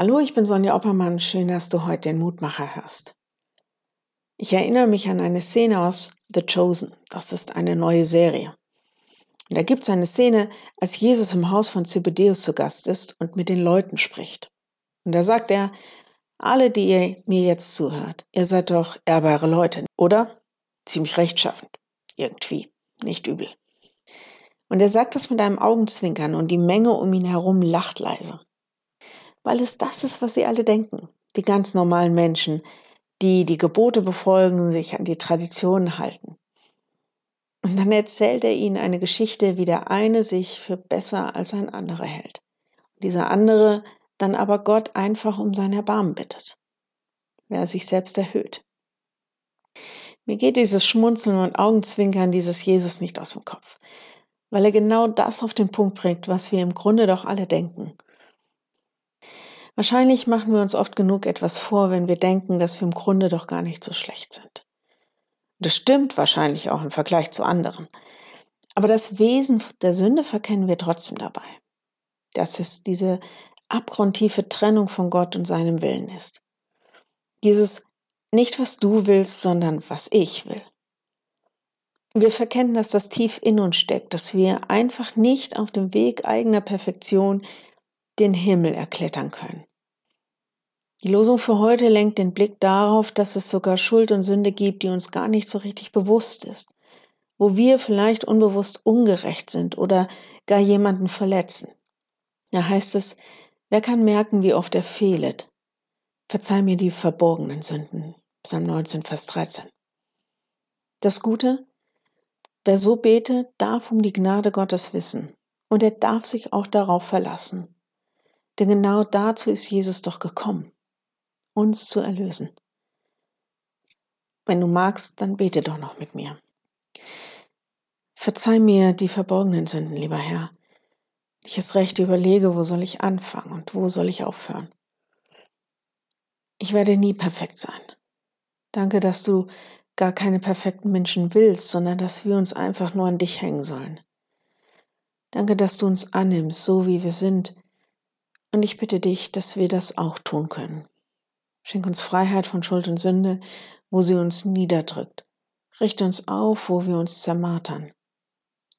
Hallo, ich bin Sonja Oppermann. Schön, dass du heute den Mutmacher hörst. Ich erinnere mich an eine Szene aus The Chosen. Das ist eine neue Serie. Und da gibt es eine Szene, als Jesus im Haus von Zebedeus zu Gast ist und mit den Leuten spricht. Und da sagt er, alle, die ihr mir jetzt zuhört, ihr seid doch ehrbare Leute, oder? Ziemlich rechtschaffend. Irgendwie. Nicht übel. Und er sagt das mit einem Augenzwinkern und die Menge um ihn herum lacht leise. Weil es das ist, was sie alle denken. Die ganz normalen Menschen, die die Gebote befolgen, sich an die Traditionen halten. Und dann erzählt er ihnen eine Geschichte, wie der eine sich für besser als ein anderer hält. Und dieser andere dann aber Gott einfach um sein Erbarmen bittet, wer sich selbst erhöht. Mir geht dieses Schmunzeln und Augenzwinkern dieses Jesus nicht aus dem Kopf, weil er genau das auf den Punkt bringt, was wir im Grunde doch alle denken. Wahrscheinlich machen wir uns oft genug etwas vor, wenn wir denken, dass wir im Grunde doch gar nicht so schlecht sind. Das stimmt wahrscheinlich auch im Vergleich zu anderen. Aber das Wesen der Sünde verkennen wir trotzdem dabei. Dass es diese abgrundtiefe Trennung von Gott und seinem Willen ist. Dieses nicht was du willst, sondern was ich will. Wir verkennen, dass das tief in uns steckt, dass wir einfach nicht auf dem Weg eigener Perfektion den Himmel erklettern können. Die Losung für heute lenkt den Blick darauf, dass es sogar Schuld und Sünde gibt, die uns gar nicht so richtig bewusst ist, wo wir vielleicht unbewusst ungerecht sind oder gar jemanden verletzen. Da heißt es, wer kann merken, wie oft er fehlet? Verzeih mir die verborgenen Sünden. Psalm 19, Vers 13. Das Gute, wer so betet, darf um die Gnade Gottes wissen und er darf sich auch darauf verlassen. Denn genau dazu ist Jesus doch gekommen, uns zu erlösen. Wenn du magst, dann bete doch noch mit mir. Verzeih mir die verborgenen Sünden, lieber Herr. Ich es recht überlege, wo soll ich anfangen und wo soll ich aufhören. Ich werde nie perfekt sein. Danke, dass du gar keine perfekten Menschen willst, sondern dass wir uns einfach nur an dich hängen sollen. Danke, dass du uns annimmst, so wie wir sind, und ich bitte dich, dass wir das auch tun können. Schenk uns Freiheit von Schuld und Sünde, wo sie uns niederdrückt. Richte uns auf, wo wir uns zermartern.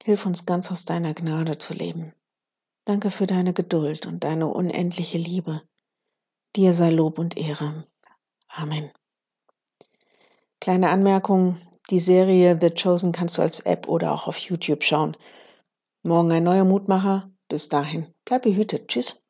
Hilf uns ganz aus deiner Gnade zu leben. Danke für deine Geduld und deine unendliche Liebe. Dir sei Lob und Ehre. Amen. Kleine Anmerkung, die Serie The Chosen kannst du als App oder auch auf YouTube schauen. Morgen ein neuer Mutmacher. Bis dahin, bleib behütet. Tschüss.